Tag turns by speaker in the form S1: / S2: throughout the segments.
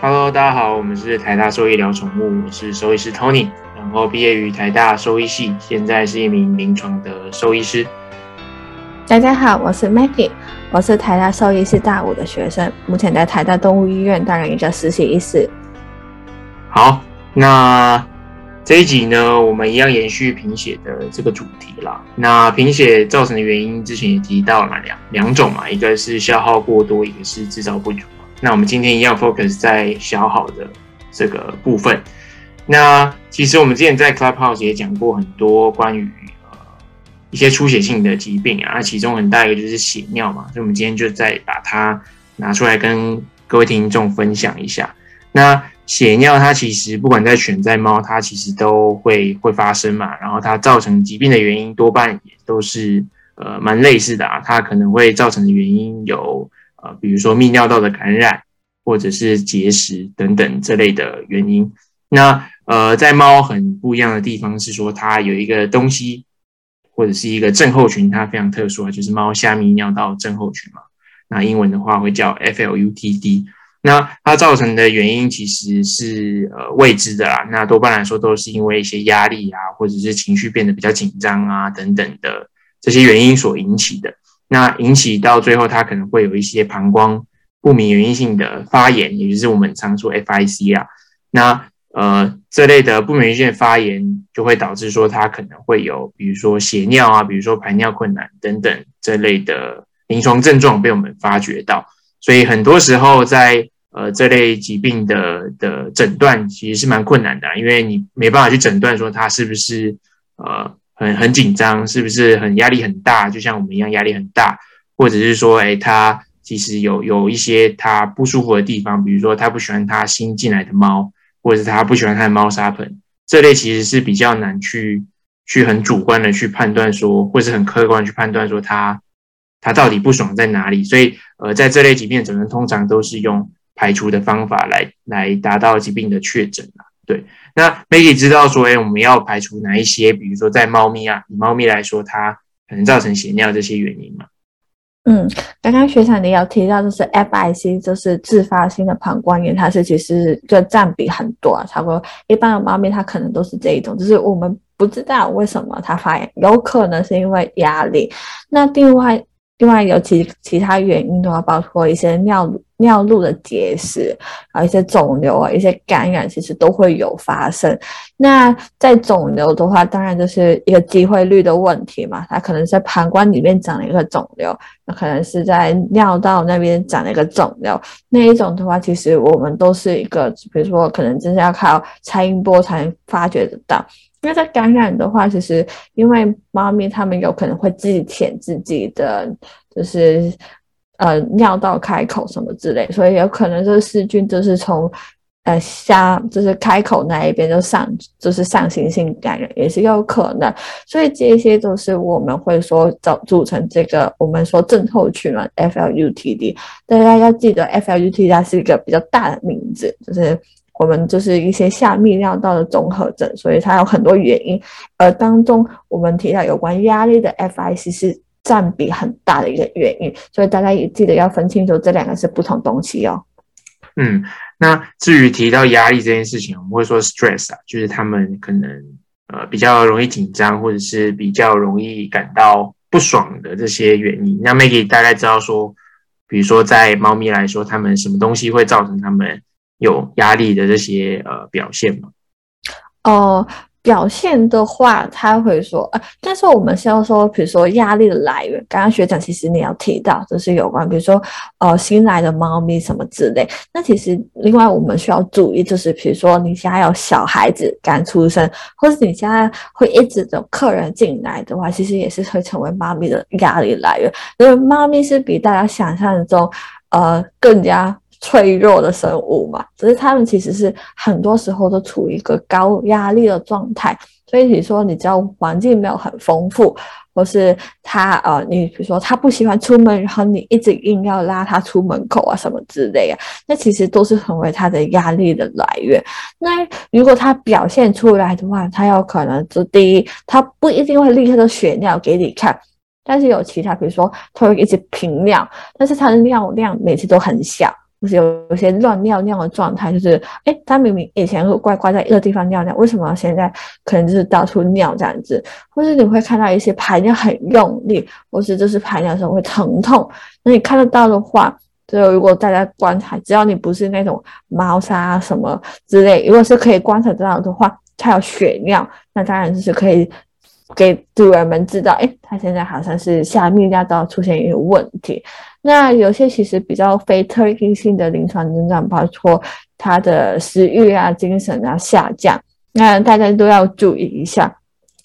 S1: Hello，大家好，我们是台大兽医聊宠物，我是兽医师 Tony，然后毕业于台大兽医系，现在是一名临床的兽医师。
S2: 大家好，我是 Maggie，我是台大兽医系大五的学生，目前在台大动物医院担任一个实习医师。
S1: 好，那这一集呢，我们一样延续贫血的这个主题啦。那贫血造成的原因，之前也提到了两两种嘛，一个是消耗过多，一个是制造不足。那我们今天一样 focus 在小好的这个部分。那其实我们之前在 Clubhouse 也讲过很多关于呃一些出血性的疾病啊，其中很大一个就是血尿嘛，所以我们今天就再把它拿出来跟各位听众分享一下。那血尿它其实不管在犬在猫，它其实都会会发生嘛，然后它造成疾病的原因多半也都是呃蛮类似的啊，它可能会造成的原因有。呃，比如说泌尿道的感染，或者是结石等等这类的原因。那呃，在猫很不一样的地方是说，它有一个东西，或者是一个症候群，它非常特殊啊，就是猫下泌尿道症候群嘛。那英文的话会叫 FLUTD。那它造成的原因其实是呃未知的啦。那多半来说都是因为一些压力啊，或者是情绪变得比较紧张啊等等的这些原因所引起的。那引起到最后，它可能会有一些膀胱不明原因性的发炎，也就是我们常说 FIC 啊。那呃这类的不明原因性发炎就会导致说它可能会有，比如说血尿啊，比如说排尿困难等等这类的临床症状被我们发觉到。所以很多时候在呃这类疾病的的诊断其实是蛮困难的，因为你没办法去诊断说它是不是呃。很很紧张，是不是很压力很大？就像我们一样压力很大，或者是说，哎，他其实有有一些他不舒服的地方，比如说他不喜欢他新进来的猫，或者是他不喜欢他的猫砂盆，这类其实是比较难去去很主观的去判断说，或是很客观去判断说他他到底不爽在哪里。所以，呃，在这类疾病诊断，通常都是用排除的方法来来达到疾病的确诊啊。对，那媒体知道说，哎，我们要排除哪一些？比如说，在猫咪啊，以猫咪来说，它可能造成血尿这些原因嘛？
S2: 嗯，刚刚学长你有提到，就是 FIC，就是自发性的膀胱炎，它是其实个占比很多啊，差不多一般的猫咪它可能都是这一种，就是我们不知道为什么它发炎，有可能是因为压力。那另外。另外有其其他原因的话，包括一些尿尿路的结石，啊，一些肿瘤啊，一些感染，其实都会有发生。那在肿瘤的话，当然就是一个机会率的问题嘛，它可能在膀胱里面长了一个肿瘤，那可能是在尿道那边长了一个肿瘤。那一种的话，其实我们都是一个，比如说可能真是要靠超音波才能发觉得到。因为在感染的话，其实因为猫咪它们有可能会自己舔自己的，就是呃尿道开口什么之类，所以有可能这个细菌就是从呃下就是开口那一边就上就是上行性感染也是有可能，所以这些都是我们会说组组成这个我们说症候群嘛，FLUTD，大家要记得 FLUTD 它是一个比较大的名字，就是。我们就是一些下泌尿道的综合症，所以它有很多原因。而当中我们提到有关压力的 FIC 是占比很大的一个原因，所以大家也记得要分清楚这两个是不同东西哦。
S1: 嗯，那至于提到压力这件事情，我们会说 stress 啊，就是他们可能呃比较容易紧张，或者是比较容易感到不爽的这些原因。那 Maggie 大概知道说，比如说在猫咪来说，它们什么东西会造成它们？有压力的这些呃表现吗？
S2: 哦，表现的话，他会说，呃，但是我们是要说，比如说压力的来源，刚刚学长其实你要提到，就是有关，比如说呃新来的猫咪什么之类。那其实另外我们需要注意，就是比如说你家有小孩子刚出生，或是你家会一直有客人进来的话，其实也是会成为猫咪的压力来源。因为猫咪是比大家想象中呃更加。脆弱的生物嘛，只是它们其实是很多时候都处于一个高压力的状态，所以你说你只要环境没有很丰富，或是它呃，你比如说它不喜欢出门，然后你一直硬要拉它出门口啊什么之类啊，那其实都是成为它的压力的来源。那如果它表现出来的话，它有可能就第一，它不一定会立刻的血尿给你看，但是有其他，比如说它会一直频尿，但是它的尿量每次都很小。就是有有些乱尿尿的状态，就是哎，它明明以前乖乖在一个地方尿尿，为什么现在可能就是到处尿这样子？或是你会看到一些排尿很用力，或是就是排尿的时候会疼痛。那你看得到的话，就如果大家观察，只要你不是那种猫砂什么之类，如果是可以观察到的话，它有血尿，那当然就是可以。给主人们知道，哎，他现在好像是下泌尿道出现一个问题。那有些其实比较非特异性的临床症状，包括他的食欲啊、精神啊下降，那大家都要注意一下。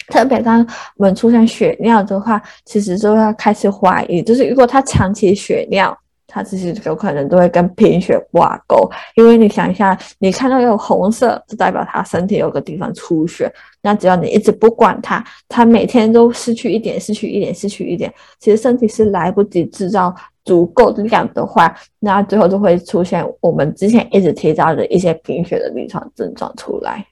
S2: 特别当我们出现血尿的话，其实就要开始怀疑，就是如果他长期血尿。它其实有可能都会跟贫血挂钩，因为你想一下，你看到有红色，就代表它身体有个地方出血。那只要你一直不管它，它每天都失去一点，失去一点，失去一点，其实身体是来不及制造足够的量的话，那最后就会出现我们之前一直提到的一些贫血的临床症状出来。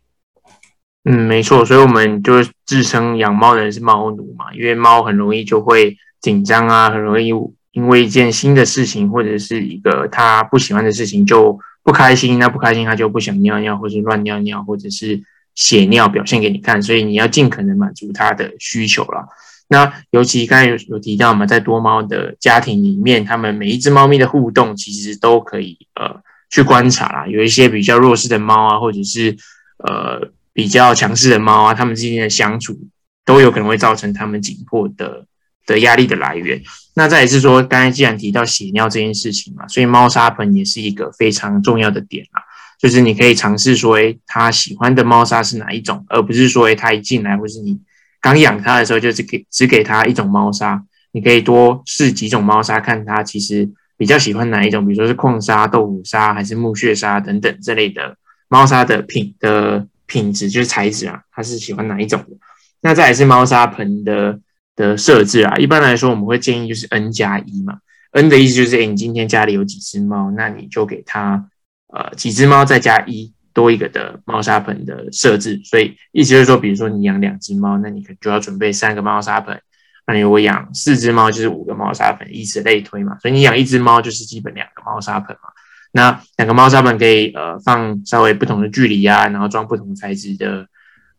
S1: 嗯，没错，所以我们就是自称养猫的人是猫奴嘛，因为猫很容易就会紧张啊，很容易。因为一件新的事情，或者是一个他不喜欢的事情，就不开心。那不开心，他就不想尿尿，或是乱尿尿，或者是血尿表现给你看。所以你要尽可能满足他的需求了。那尤其刚才有有提到嘛，在多猫的家庭里面，他们每一只猫咪的互动，其实都可以呃去观察啦。有一些比较弱势的猫啊，或者是呃比较强势的猫啊，它们之间的相处都有可能会造成它们紧迫的。的压力的来源，那再也是说，刚才既然提到血尿这件事情嘛，所以猫砂盆也是一个非常重要的点啊。就是你可以尝试说，诶，它喜欢的猫砂是哪一种，而不是说，诶，它一进来或是你刚养它的时候，就只给只给它一种猫砂。你可以多试几种猫砂，看它其实比较喜欢哪一种，比如说是矿砂、豆腐砂还是木屑砂等等这类的猫砂的品的品质，就是材质啊，它是喜欢哪一种的。那再也是猫砂盆的。的设置啊，一般来说我们会建议就是 n 加一嘛，n 的意思就是，哎，你今天家里有几只猫，那你就给它呃几只猫再加一多一个的猫砂盆的设置，所以意思就是说，比如说你养两只猫，那你可能就要准备三个猫砂盆，那你如果养四只猫就是五个猫砂盆，以此类推嘛，所以你养一只猫就是基本两个猫砂盆嘛，那两个猫砂盆可以呃放稍微不同的距离啊，然后装不同材质的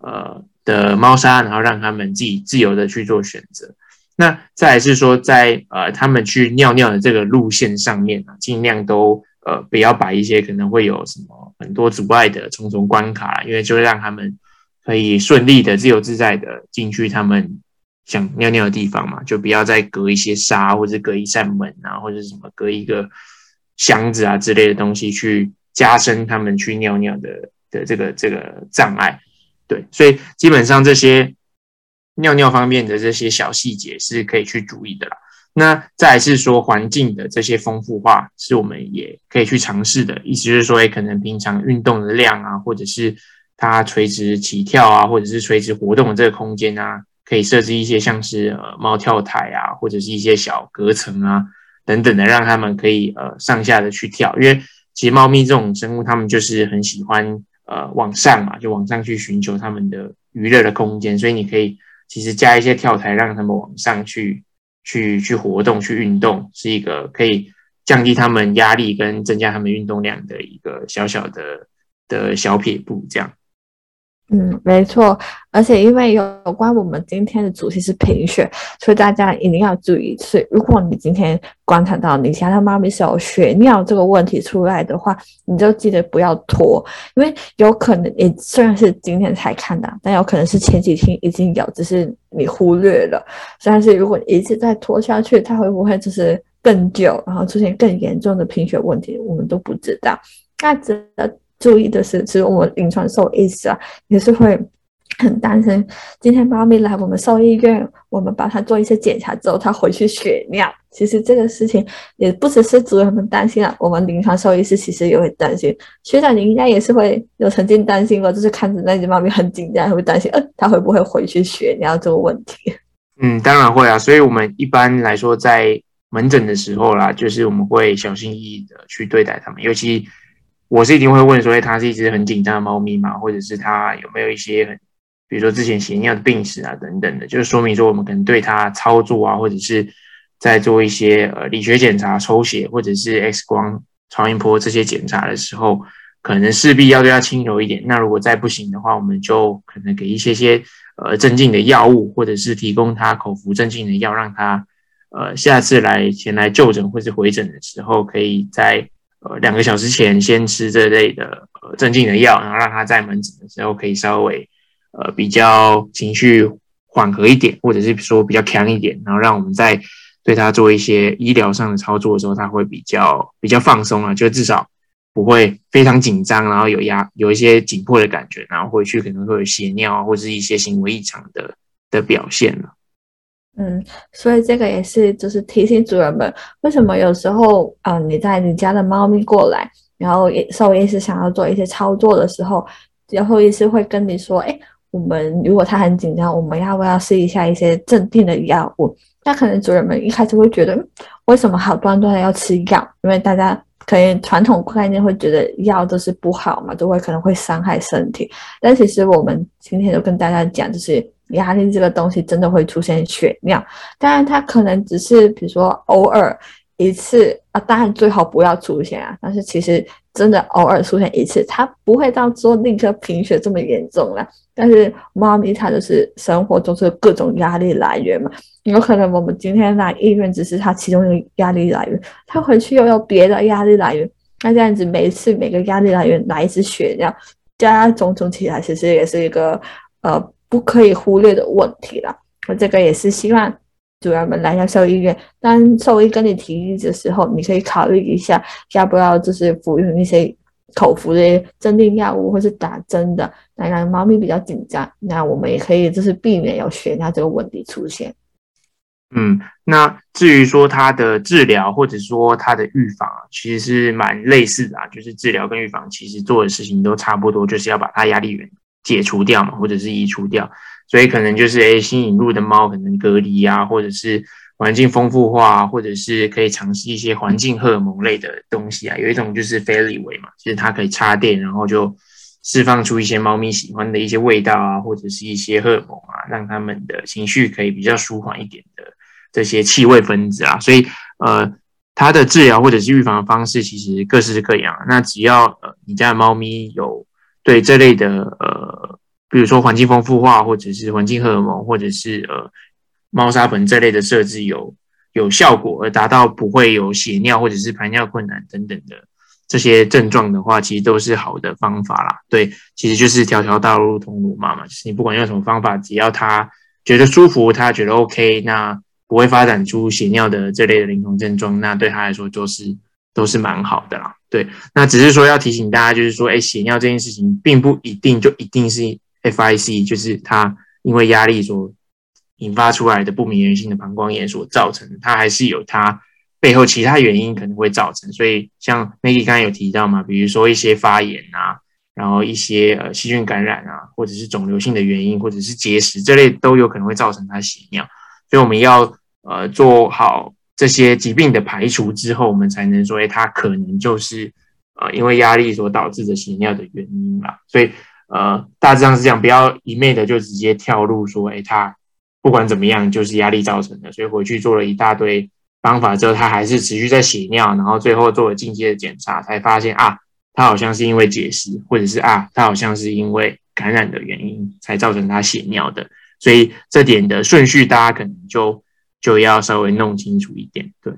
S1: 呃。的猫砂，然后让他们自己自由的去做选择。那再来是说，在呃他们去尿尿的这个路线上面啊，尽量都呃不要摆一些可能会有什么很多阻碍的重重关卡，因为就让他们可以顺利的、自由自在的进去他们想尿尿的地方嘛。就不要再隔一些沙，或者隔一扇门啊，或者什么隔一个箱子啊之类的东西，去加深他们去尿尿的的这个这个障碍。对，所以基本上这些尿尿方面的这些小细节是可以去注意的啦。那再是说环境的这些丰富化，是我们也可以去尝试的。意思就是说，哎，可能平常运动的量啊，或者是它垂直起跳啊，或者是垂直活动的这个空间啊，可以设置一些像是呃猫跳台啊，或者是一些小隔层啊等等的，让他们可以呃上下的去跳。因为其实猫咪这种生物，它们就是很喜欢。呃，往上嘛，就往上去寻求他们的娱乐的空间，所以你可以其实加一些跳台，让他们往上去去去活动、去运动，是一个可以降低他们压力跟增加他们运动量的一个小小的的小撇步，这样。
S2: 嗯，没错，而且因为有关我们今天的主题是贫血，所以大家一定要注意。是如果你今天观察到你家的猫咪是有血尿这个问题出来的话，你就记得不要拖，因为有可能你虽然是今天才看到，但有可能是前几天已经有，只是你忽略了。但是如果一直在拖下去，它会不会就是更久，然后出现更严重的贫血问题，我们都不知道。那值得。注意的是，其实我们临床兽医师啊，也是会很担心。今天猫咪来我们兽医院，我们把它做一些检查之后，它回去血尿。其实这个事情也不只是主人们担心啊，我们临床兽医师其实也会担心。学长，你应该也是会有曾经担心过，就是看着那只猫咪很紧张，会担心，呃，它会不会回去血尿这个问题？
S1: 嗯，当然会啊。所以我们一般来说在门诊的时候啦，就是我们会小心翼翼的去对待它们，尤其。我是一定会问说，哎，它是一只很紧张的猫咪嘛，或者是它有没有一些很，比如说之前血尿的病史啊等等的，就是说明说我们可能对它操作啊，或者是在做一些呃理学检查、抽血或者是 X 光超音波这些检查的时候，可能势必要对它轻柔一点。那如果再不行的话，我们就可能给一些些呃镇静的药物，或者是提供他口服镇静的药，让他呃下次来前来就诊或是回诊的时候，可以在呃两个小时前先吃这类的呃镇静的药，然后让他在门诊的时候可以稍微呃比较情绪缓和一点，或者是说比较强一点，然后让我们在对他做一些医疗上的操作的时候，他会比较比较放松啊，就至少不会非常紧张，然后有压有一些紧迫的感觉，然后回去可能会有血尿啊，或者是一些行为异常的的表现了。
S2: 嗯，所以这个也是就是提醒主人们，为什么有时候啊你带你家的猫咪过来，然后也兽医师想要做一些操作的时候，然后医师会跟你说，哎，我们如果他很紧张，我们要不要试一下一些镇定的药物？那可能主人们一开始会觉得，为什么好端端的要吃药？因为大家可能传统概念会觉得药都是不好嘛，都会可能会伤害身体。但其实我们今天就跟大家讲，就是压力这个东西真的会出现血尿，当然它可能只是比如说偶尔一次啊，当然最好不要出现啊。但是其实真的偶尔出现一次，它不会到说立刻贫血这么严重了。但是猫咪它就是生活中是各种压力来源嘛，有可能我们今天来医院只是它其中一个压力来源，它回去又有别的压力来源，那这样子每一次每个压力来源来一次血，尿，加加种种起来，其实也是一个呃不可以忽略的问题了。我这个也是希望主人们来到兽医院，当兽医跟你提议的时候，你可以考虑一下要不要就是服用一些。口服的镇定药物，或是打针的，来让猫咪比较紧张。那我们也可以就是避免有血尿这个问题出现。
S1: 嗯，那至于说它的治疗或者说它的预防，其实是蛮类似的啊。就是治疗跟预防其实做的事情都差不多，就是要把它压力源解除掉嘛，或者是移除掉。所以可能就是诶，新引入的猫可能隔离啊，或者是。环境丰富化，或者是可以尝试一些环境荷尔蒙类的东西啊。有一种就是 Fairy 味嘛，就是它可以插电，然后就释放出一些猫咪喜欢的一些味道啊，或者是一些荷尔蒙啊，让它们的情绪可以比较舒缓一点的这些气味分子啊。所以，呃，它的治疗或者是预防的方式其实各式各样。那只要呃你家的猫咪有对这类的呃，比如说环境丰富化，或者是环境荷尔蒙，或者是呃。猫砂盆这类的设置有有效果，而达到不会有血尿或者是排尿困难等等的这些症状的话，其实都是好的方法啦。对，其实就是条条大路通罗马嘛，就是你不管用什么方法，只要他觉得舒服，他觉得 OK，那不会发展出血尿的这类的临床症状，那对他来说就是都是蛮好的啦。对，那只是说要提醒大家，就是说，哎，血尿这件事情并不一定就一定是 FIC，就是他因为压力所。引发出来的不明原因性的膀胱炎所造成，它还是有它背后其他原因可能会造成。所以像 Maggie 刚才有提到嘛，比如说一些发炎啊，然后一些呃细菌感染啊，或者是肿瘤性的原因，或者是结石这类都有可能会造成它血尿。所以我们要呃做好这些疾病的排除之后，我们才能说，哎，它可能就是呃因为压力所导致的血尿的原因啦。所以呃大致上是这样，不要一昧的就直接跳入说，哎，它。不管怎么样，就是压力造成的，所以回去做了一大堆方法之后，他还是持续在血尿，然后最后做了进阶的检查，才发现啊，他好像是因为结石，或者是啊，他好像是因为感染的原因才造成他血尿的，所以这点的顺序大家可能就就要稍微弄清楚一点，对。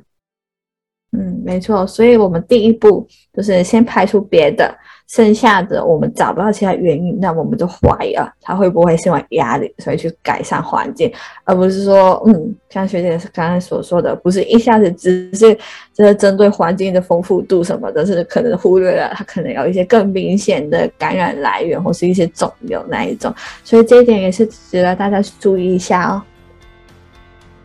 S2: 嗯，没错，所以我们第一步就是先排除别的，剩下的我们找不到其他原因，那我们就怀疑了，它会不会是因为压力，所以去改善环境，而不是说，嗯，像学姐刚才所说的，不是一下子只是就是针对环境的丰富度什么的，是可能忽略了它可能有一些更明显的感染来源或是一些肿瘤那一种，所以这一点也是值得大家注意一下哦。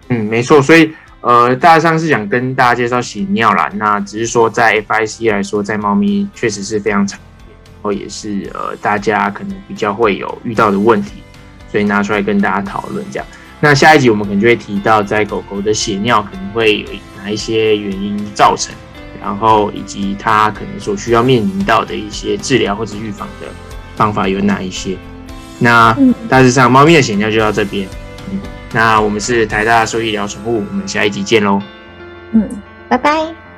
S1: 嗯，没错，所以。呃，大致上是想跟大家介绍血尿啦。那只是说在 FIC 来说，在猫咪确实是非常常见，然后也是呃大家可能比较会有遇到的问题，所以拿出来跟大家讨论这样。那下一集我们可能就会提到，在狗狗的血尿可能会有哪一些原因造成，然后以及它可能所需要面临到的一些治疗或者预防的方法有哪一些。那大致上猫咪的血尿就到这边。那我们是台大兽医聊宠物，我们下一集见喽。
S2: 嗯，拜拜。